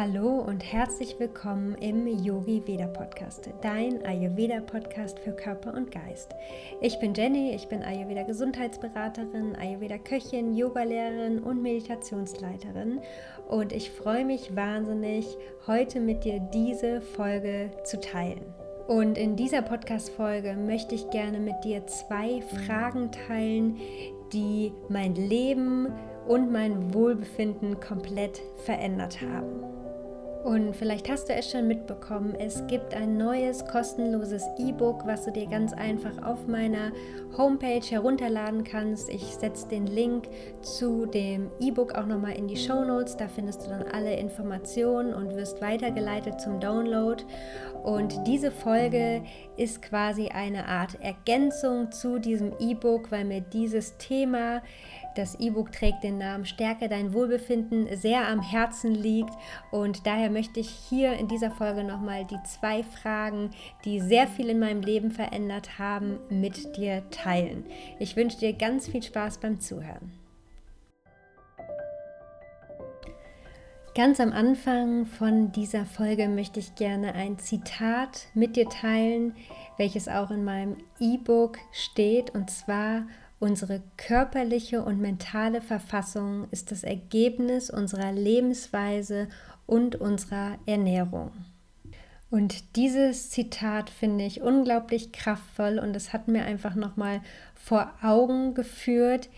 Hallo und herzlich willkommen im Yogi Veda Podcast, dein Ayurveda Podcast für Körper und Geist. Ich bin Jenny, ich bin Ayurveda Gesundheitsberaterin, Ayurveda Köchin, Yogalehrerin und Meditationsleiterin und ich freue mich wahnsinnig, heute mit dir diese Folge zu teilen. Und in dieser Podcast-Folge möchte ich gerne mit dir zwei Fragen teilen, die mein Leben und mein Wohlbefinden komplett verändert haben. Und vielleicht hast du es schon mitbekommen, es gibt ein neues kostenloses E-Book, was du dir ganz einfach auf meiner Homepage herunterladen kannst. Ich setze den Link zu dem E-Book auch nochmal in die Show Notes. Da findest du dann alle Informationen und wirst weitergeleitet zum Download. Und diese Folge ist quasi eine Art Ergänzung zu diesem E-Book, weil mir dieses Thema das E-Book trägt den Namen Stärke dein Wohlbefinden, sehr am Herzen liegt. Und daher möchte ich hier in dieser Folge nochmal die zwei Fragen, die sehr viel in meinem Leben verändert haben, mit dir teilen. Ich wünsche dir ganz viel Spaß beim Zuhören. Ganz am Anfang von dieser Folge möchte ich gerne ein Zitat mit dir teilen, welches auch in meinem E-Book steht, und zwar Unsere körperliche und mentale Verfassung ist das Ergebnis unserer Lebensweise und unserer Ernährung. Und dieses Zitat finde ich unglaublich kraftvoll und es hat mir einfach nochmal vor Augen geführt,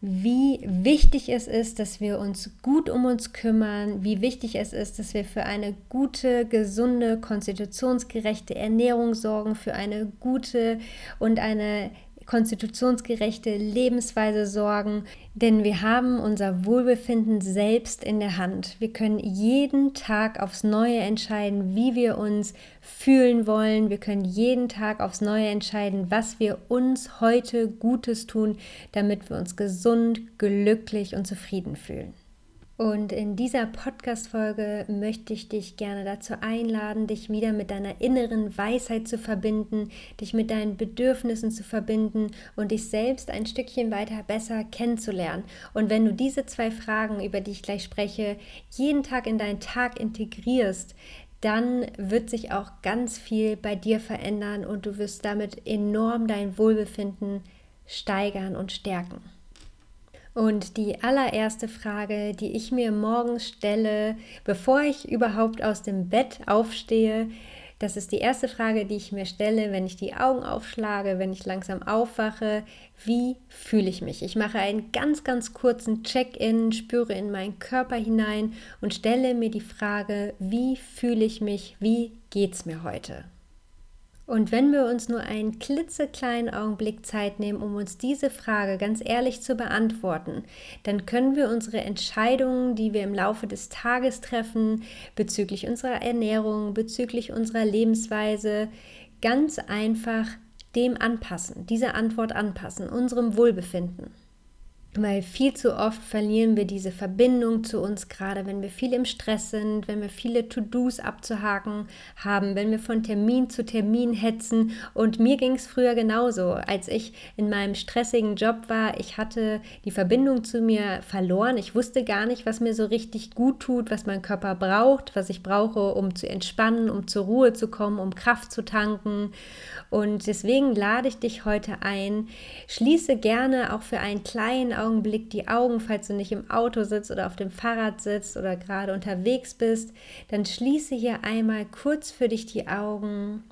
wie wichtig es ist, dass wir uns gut um uns kümmern, wie wichtig es ist, dass wir für eine gute, gesunde, konstitutionsgerechte Ernährung sorgen, für eine gute und eine konstitutionsgerechte Lebensweise sorgen, denn wir haben unser Wohlbefinden selbst in der Hand. Wir können jeden Tag aufs Neue entscheiden, wie wir uns fühlen wollen. Wir können jeden Tag aufs Neue entscheiden, was wir uns heute Gutes tun, damit wir uns gesund, glücklich und zufrieden fühlen. Und in dieser Podcast-Folge möchte ich dich gerne dazu einladen, dich wieder mit deiner inneren Weisheit zu verbinden, dich mit deinen Bedürfnissen zu verbinden und dich selbst ein Stückchen weiter besser kennenzulernen. Und wenn du diese zwei Fragen, über die ich gleich spreche, jeden Tag in deinen Tag integrierst, dann wird sich auch ganz viel bei dir verändern und du wirst damit enorm dein Wohlbefinden steigern und stärken. Und die allererste Frage, die ich mir morgens stelle, bevor ich überhaupt aus dem Bett aufstehe, das ist die erste Frage, die ich mir stelle, wenn ich die Augen aufschlage, wenn ich langsam aufwache. Wie fühle ich mich? Ich mache einen ganz, ganz kurzen Check-in, spüre in meinen Körper hinein und stelle mir die Frage, wie fühle ich mich? Wie geht es mir heute? Und wenn wir uns nur einen klitzekleinen Augenblick Zeit nehmen, um uns diese Frage ganz ehrlich zu beantworten, dann können wir unsere Entscheidungen, die wir im Laufe des Tages treffen, bezüglich unserer Ernährung, bezüglich unserer Lebensweise, ganz einfach dem anpassen, dieser Antwort anpassen, unserem Wohlbefinden. Weil viel zu oft verlieren wir diese Verbindung zu uns, gerade wenn wir viel im Stress sind, wenn wir viele To-Dos abzuhaken haben, wenn wir von Termin zu Termin hetzen. Und mir ging es früher genauso, als ich in meinem stressigen Job war. Ich hatte die Verbindung zu mir verloren. Ich wusste gar nicht, was mir so richtig gut tut, was mein Körper braucht, was ich brauche, um zu entspannen, um zur Ruhe zu kommen, um Kraft zu tanken. Und deswegen lade ich dich heute ein. Schließe gerne auch für einen kleinen Augenblick die Augen, falls du nicht im Auto sitzt oder auf dem Fahrrad sitzt oder gerade unterwegs bist. Dann schließe hier einmal kurz für dich die Augen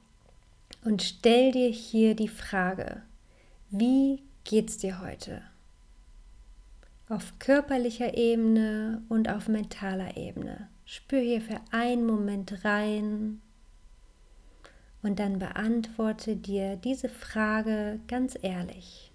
und stell dir hier die Frage: Wie geht's dir heute? Auf körperlicher Ebene und auf mentaler Ebene. Spür hier für einen Moment rein und dann beantworte dir diese Frage ganz ehrlich.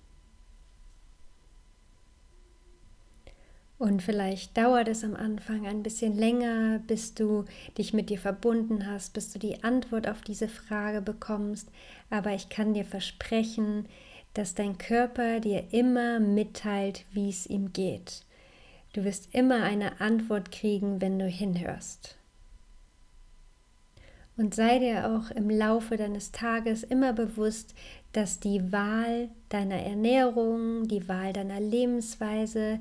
Und vielleicht dauert es am Anfang ein bisschen länger, bis du dich mit dir verbunden hast, bis du die Antwort auf diese Frage bekommst. Aber ich kann dir versprechen, dass dein Körper dir immer mitteilt, wie es ihm geht. Du wirst immer eine Antwort kriegen, wenn du hinhörst. Und sei dir auch im Laufe deines Tages immer bewusst, dass die Wahl deiner Ernährung, die Wahl deiner Lebensweise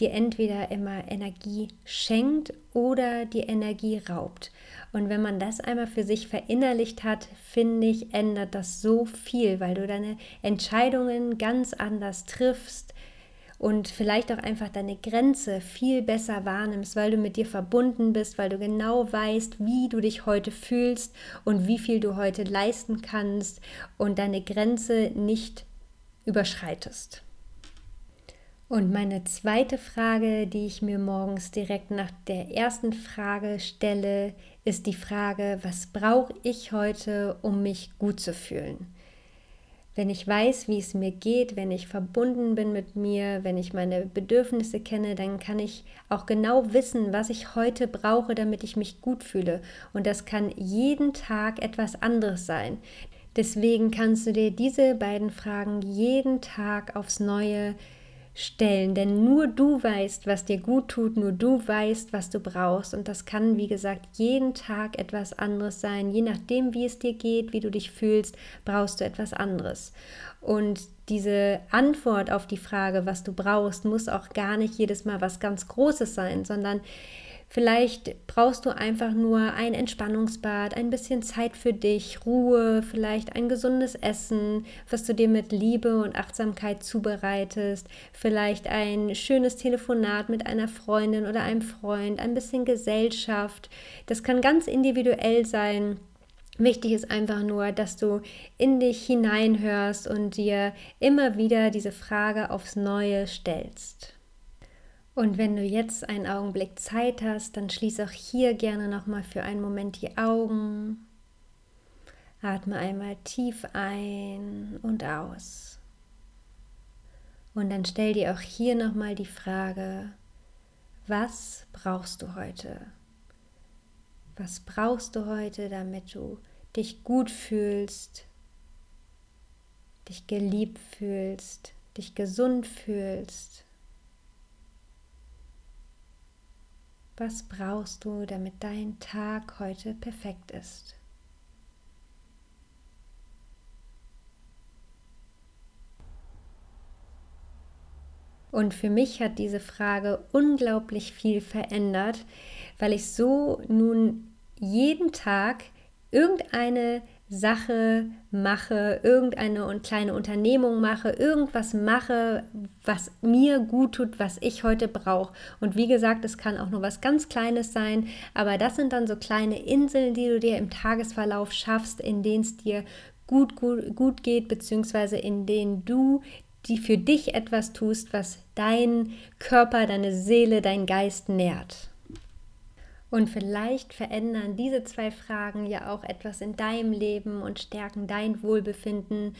dir entweder immer Energie schenkt oder die Energie raubt. Und wenn man das einmal für sich verinnerlicht hat, finde ich, ändert das so viel, weil du deine Entscheidungen ganz anders triffst und vielleicht auch einfach deine Grenze viel besser wahrnimmst, weil du mit dir verbunden bist, weil du genau weißt, wie du dich heute fühlst und wie viel du heute leisten kannst und deine Grenze nicht überschreitest. Und meine zweite Frage, die ich mir morgens direkt nach der ersten Frage stelle, ist die Frage, was brauche ich heute, um mich gut zu fühlen? Wenn ich weiß, wie es mir geht, wenn ich verbunden bin mit mir, wenn ich meine Bedürfnisse kenne, dann kann ich auch genau wissen, was ich heute brauche, damit ich mich gut fühle. Und das kann jeden Tag etwas anderes sein. Deswegen kannst du dir diese beiden Fragen jeden Tag aufs Neue stellen, denn nur du weißt, was dir gut tut, nur du weißt, was du brauchst. Und das kann, wie gesagt, jeden Tag etwas anderes sein, je nachdem, wie es dir geht, wie du dich fühlst, brauchst du etwas anderes. Und diese Antwort auf die Frage, was du brauchst, muss auch gar nicht jedes Mal was ganz Großes sein, sondern Vielleicht brauchst du einfach nur ein Entspannungsbad, ein bisschen Zeit für dich, Ruhe, vielleicht ein gesundes Essen, was du dir mit Liebe und Achtsamkeit zubereitest, vielleicht ein schönes Telefonat mit einer Freundin oder einem Freund, ein bisschen Gesellschaft. Das kann ganz individuell sein. Wichtig ist einfach nur, dass du in dich hineinhörst und dir immer wieder diese Frage aufs Neue stellst. Und wenn du jetzt einen Augenblick Zeit hast, dann schließ auch hier gerne nochmal für einen Moment die Augen. Atme einmal tief ein und aus. Und dann stell dir auch hier nochmal die Frage, was brauchst du heute? Was brauchst du heute, damit du dich gut fühlst, dich geliebt fühlst, dich gesund fühlst? Was brauchst du, damit dein Tag heute perfekt ist? Und für mich hat diese Frage unglaublich viel verändert, weil ich so nun jeden Tag irgendeine Sache mache, irgendeine kleine Unternehmung mache, irgendwas mache, was mir gut tut, was ich heute brauche. Und wie gesagt, es kann auch nur was ganz Kleines sein, aber das sind dann so kleine Inseln, die du dir im Tagesverlauf schaffst, in denen es dir gut, gut, gut geht, beziehungsweise in denen du die für dich etwas tust, was dein Körper, deine Seele, dein Geist nährt. Und vielleicht verändern diese zwei Fragen ja auch etwas in deinem Leben und stärken dein Wohlbefinden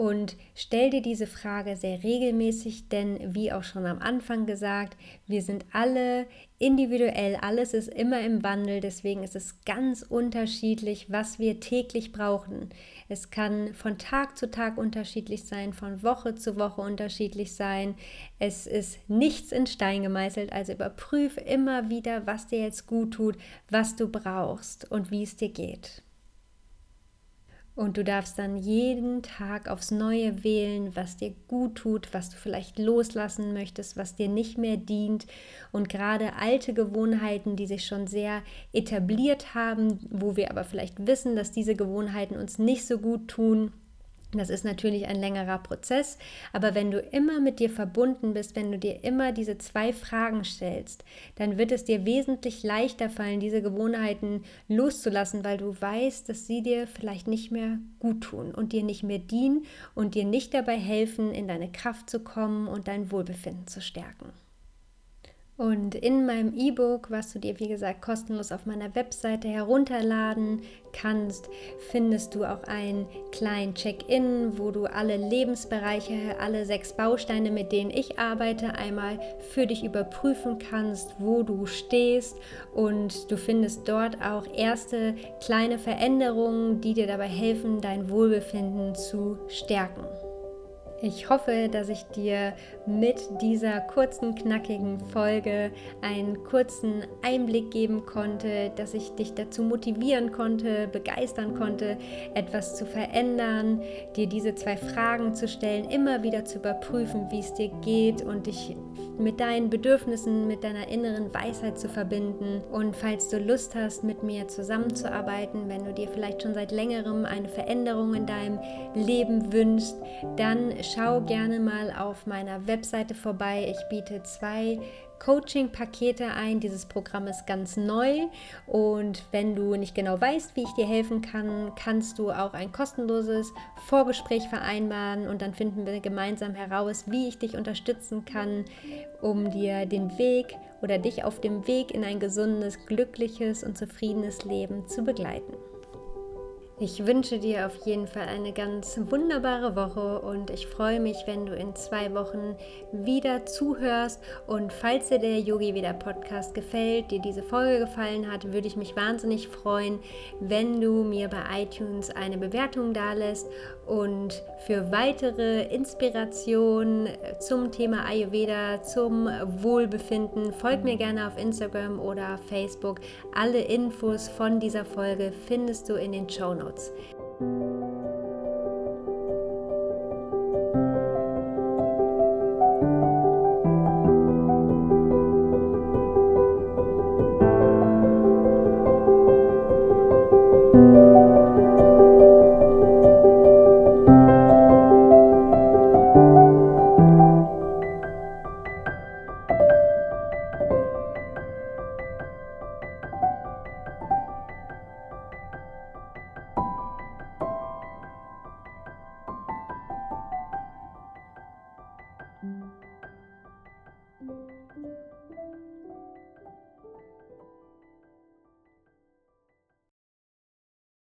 und stell dir diese Frage sehr regelmäßig, denn wie auch schon am Anfang gesagt, wir sind alle individuell, alles ist immer im Wandel, deswegen ist es ganz unterschiedlich, was wir täglich brauchen. Es kann von Tag zu Tag unterschiedlich sein, von Woche zu Woche unterschiedlich sein. Es ist nichts in Stein gemeißelt, also überprüfe immer wieder, was dir jetzt gut tut, was du brauchst und wie es dir geht. Und du darfst dann jeden Tag aufs Neue wählen, was dir gut tut, was du vielleicht loslassen möchtest, was dir nicht mehr dient. Und gerade alte Gewohnheiten, die sich schon sehr etabliert haben, wo wir aber vielleicht wissen, dass diese Gewohnheiten uns nicht so gut tun, das ist natürlich ein längerer Prozess, aber wenn du immer mit dir verbunden bist, wenn du dir immer diese zwei Fragen stellst, dann wird es dir wesentlich leichter fallen, diese Gewohnheiten loszulassen, weil du weißt, dass sie dir vielleicht nicht mehr gut tun und dir nicht mehr dienen und dir nicht dabei helfen, in deine Kraft zu kommen und dein Wohlbefinden zu stärken. Und in meinem E-Book, was du dir wie gesagt kostenlos auf meiner Webseite herunterladen kannst, findest du auch einen kleinen Check-in, wo du alle Lebensbereiche, alle sechs Bausteine, mit denen ich arbeite, einmal für dich überprüfen kannst, wo du stehst. Und du findest dort auch erste kleine Veränderungen, die dir dabei helfen, dein Wohlbefinden zu stärken. Ich hoffe, dass ich dir mit dieser kurzen, knackigen Folge einen kurzen Einblick geben konnte, dass ich dich dazu motivieren konnte, begeistern konnte, etwas zu verändern, dir diese zwei Fragen zu stellen, immer wieder zu überprüfen, wie es dir geht und dich mit deinen Bedürfnissen, mit deiner inneren Weisheit zu verbinden. Und falls du Lust hast, mit mir zusammenzuarbeiten, wenn du dir vielleicht schon seit längerem eine Veränderung in deinem Leben wünschst, dann schau gerne mal auf meiner Webseite vorbei. Ich biete zwei Coaching-Pakete ein. Dieses Programm ist ganz neu und wenn du nicht genau weißt, wie ich dir helfen kann, kannst du auch ein kostenloses Vorgespräch vereinbaren und dann finden wir gemeinsam heraus, wie ich dich unterstützen kann, um dir den Weg oder dich auf dem Weg in ein gesundes, glückliches und zufriedenes Leben zu begleiten. Ich wünsche dir auf jeden Fall eine ganz wunderbare Woche und ich freue mich, wenn du in zwei Wochen wieder zuhörst. Und falls dir der Yogi Veda Podcast gefällt, dir diese Folge gefallen hat, würde ich mich wahnsinnig freuen, wenn du mir bei iTunes eine Bewertung dalässt. Und für weitere Inspirationen zum Thema Ayurveda, zum Wohlbefinden, folg mir gerne auf Instagram oder Facebook. Alle Infos von dieser Folge findest du in den Show Notes. Notes.